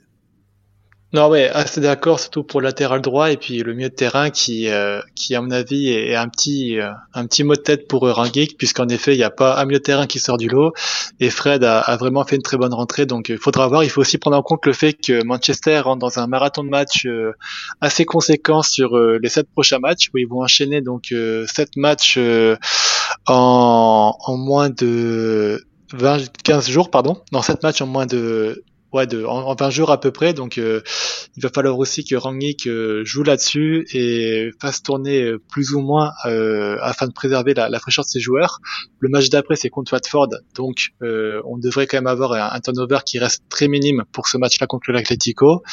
C: Non, ouais, assez d'accord, surtout pour le latéral droit et puis le milieu de terrain qui, euh, qui à mon avis est un petit, euh, un petit mot de tête pour Rangnick puisqu'en effet il n'y a pas un milieu de terrain qui sort du lot et Fred a, vraiment fait une très bonne rentrée donc il faudra voir. Il faut aussi prendre en compte le fait que Manchester rentre dans un marathon de matchs euh, assez conséquent sur les sept prochains matchs où ils vont enchaîner donc sept matchs en, en moins de 20, 15 jours, pardon, dans sept matchs en moins de ouais, de, en, 20 jours à peu près. Donc, euh, il va falloir aussi que Rangnick euh, joue là-dessus et fasse tourner euh, plus ou moins afin de préserver la, fraîcheur de ses joueurs. Le match d'après, c'est contre Watford, donc on devrait quand même avoir un, turnover qui reste très minime pour ce match-là contre l'Atletico.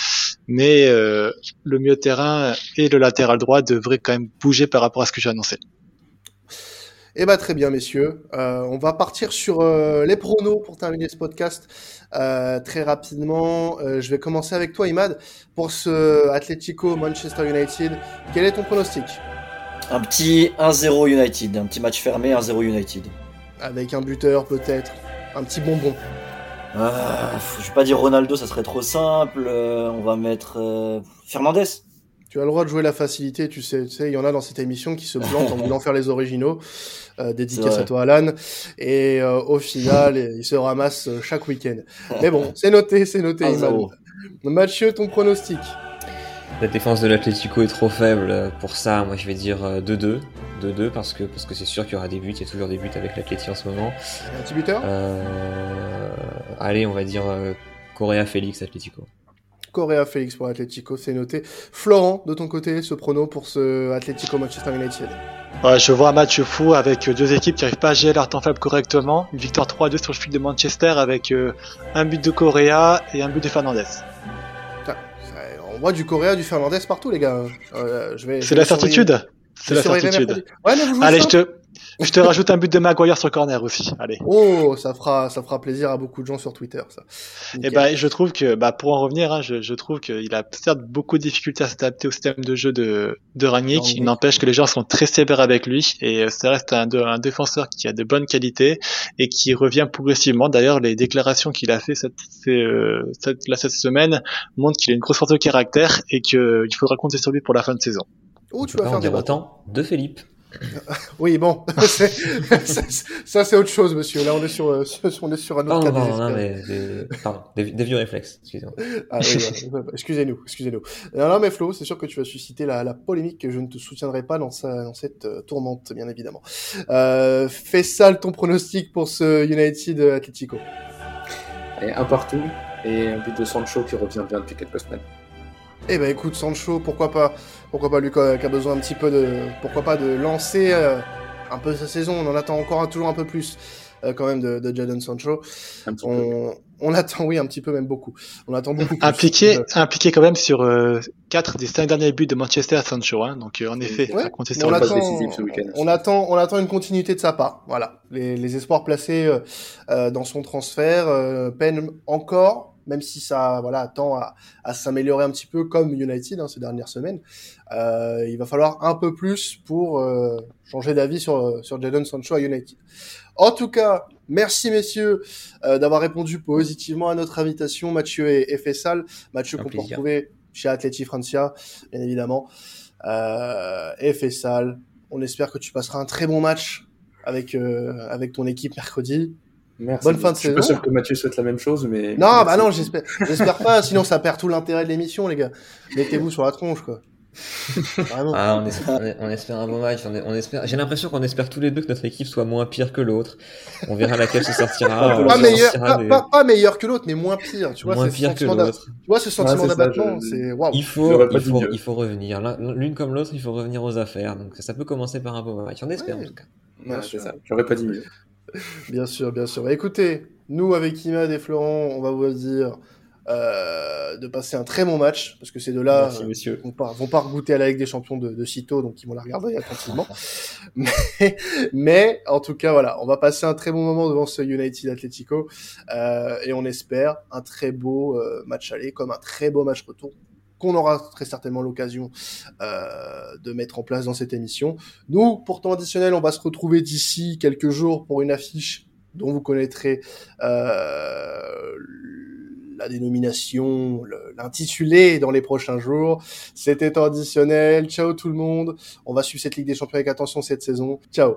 C: Mais le milieu terrain et le latéral droit devraient quand même bouger par rapport à ce que j'ai annoncé.
A: Eh ben très bien messieurs, euh, on va partir sur euh, les pronos pour terminer ce podcast euh, très rapidement. Euh, je vais commencer avec toi Imad pour ce Atletico Manchester United. Quel est ton pronostic?
B: Un petit 1-0 United, un petit match fermé 1-0 United.
A: Avec un buteur peut-être, un petit bonbon.
B: Ah, je vais pas dire Ronaldo, ça serait trop simple. on va mettre Fernandez.
A: Tu as le droit de jouer la facilité, tu sais, tu sais, il y en a dans cette émission qui se plantent en voulant faire les originaux. Euh, dédicace à toi, Alan. Et euh, au final, il se ramasse euh, chaque week-end. Mais bon, c'est noté, c'est noté, Mathieu, ton pronostic
D: La défense de l'Atlético est trop faible pour ça. Moi, je vais dire 2-2. 2-2 parce que parce que c'est sûr qu'il y aura des buts, il y a toujours des buts avec l'Atlético en ce moment.
A: Un petit buteur?
D: Allez, on va dire Correa Félix Atlético.
A: Correa Félix pour Atlético, c'est noté. Florent, de ton côté, ce prono pour ce Atlético Manchester United
C: Ouais, je vois un match fou avec deux équipes qui n'arrivent pas à gérer leur temps faible correctement. Une victoire 3-2 sur le fil de Manchester avec euh, un but de Correa et un but de Fernandez.
A: on voit du Correa, du Fernandez partout, les gars. Euh,
C: c'est la certitude. C'est la certitude. Allez, je te, je te rajoute un but de Maguire sur corner aussi. Allez.
A: Oh, ça fera, ça fera plaisir à beaucoup de gens sur Twitter, ça.
C: Et eh ben, je trouve que, bah, pour en revenir, hein, je, je, trouve qu'il a certes beaucoup de difficultés à s'adapter au système de jeu de, de Rangnick. Il n'empêche que les gens sont très sévères avec lui et euh, ça reste un, un défenseur qui a de bonnes qualités et qui revient progressivement. D'ailleurs, les déclarations qu'il a fait cette, euh, cette, cette semaine montrent qu'il a une grosse force de caractère et qu'il faudra compter sur lui pour la fin de saison.
D: Où tu vas faire autant de Philippe.
A: Oui, bon, ça c'est autre chose, monsieur. Là, on est sur, euh, on est sur un autre
D: cas non, mais des, pardon, des, vieux réflexes. Excusez-nous.
A: Ah, excusez-nous, excusez-nous. Non, non, mais Flo, c'est sûr que tu vas susciter la, la polémique que je ne te soutiendrai pas dans, sa, dans cette euh, tourmente, bien évidemment. Euh, fais sale ton pronostic pour ce United Atletico.
E: Et un partout et un but de Sancho qui revient bien depuis quelques semaines.
A: Eh ben écoute, Sancho, pourquoi pas Pourquoi pas lui qui a besoin un petit peu de... Pourquoi pas de lancer euh, un peu sa saison On en attend encore toujours un peu plus euh, quand même de, de Jadon Sancho. On, on, attend, oui, un petit peu même beaucoup. On attend beaucoup plus.
C: Impliqué, impliqué quand même sur euh, 4 des 5 derniers buts de Manchester à Sancho. Hein, donc euh, en effet,
A: ouais, on, on, attend, on, attend, on attend une continuité de sa part. Voilà, les, les espoirs placés dans son transfert peinent encore même si ça voilà tend à, à s'améliorer un petit peu comme United hein, ces dernières semaines. Euh, il va falloir un peu plus pour euh, changer d'avis sur sur Jadon Sancho à United. En tout cas, merci messieurs euh, d'avoir répondu positivement à notre invitation, Mathieu et, et Fessal. Mathieu qu'on peut retrouver chez Atleti Francia, bien évidemment. Euh, et Fessal, on espère que tu passeras un très bon match avec euh, avec ton équipe mercredi.
E: Merci. Bonne fin de saison. Je suis pas sûr que Mathieu souhaite la même chose, mais.
A: Non, bah non, j'espère, j'espère pas. Sinon, ça perd tout l'intérêt de l'émission, les gars. Mettez-vous sur la tronche, quoi.
D: Ah, on, espère, on, espère, un bon match. On, espère. J'ai l'impression qu'on espère tous les deux que notre équipe soit moins pire que l'autre. On verra laquelle se sortira.
A: pas, meilleur, pas, pas, meilleur que l'autre, mais moins pire. Tu vois,
D: moins pire que l'autre.
A: Tu vois ce sentiment d'abattement, c'est waouh.
D: Il faut, il faut, il faut revenir. L'une comme l'autre, il faut revenir aux affaires. Donc ça peut commencer par un bon match. On espère en tout cas.
E: Ouais, c'est ça. J'aurais pas dit mieux.
A: Bien sûr, bien sûr. Écoutez, nous avec Imad et Florent, on va vous dire euh, de passer un très bon match parce que ces deux-là
E: euh,
A: vont pas vont pas goûter à la Ligue des Champions de, de sitôt, donc ils vont la regarder attentivement. mais, mais en tout cas, voilà, on va passer un très bon moment devant ce United Atletico euh, et on espère un très beau euh, match aller comme un très beau match retour qu'on aura très certainement l'occasion euh, de mettre en place dans cette émission. Nous, pour temps additionnel, on va se retrouver d'ici quelques jours pour une affiche dont vous connaîtrez euh, la dénomination, l'intitulé dans les prochains jours. C'était temps additionnel. Ciao tout le monde. On va suivre cette Ligue des Champions avec attention cette saison. Ciao.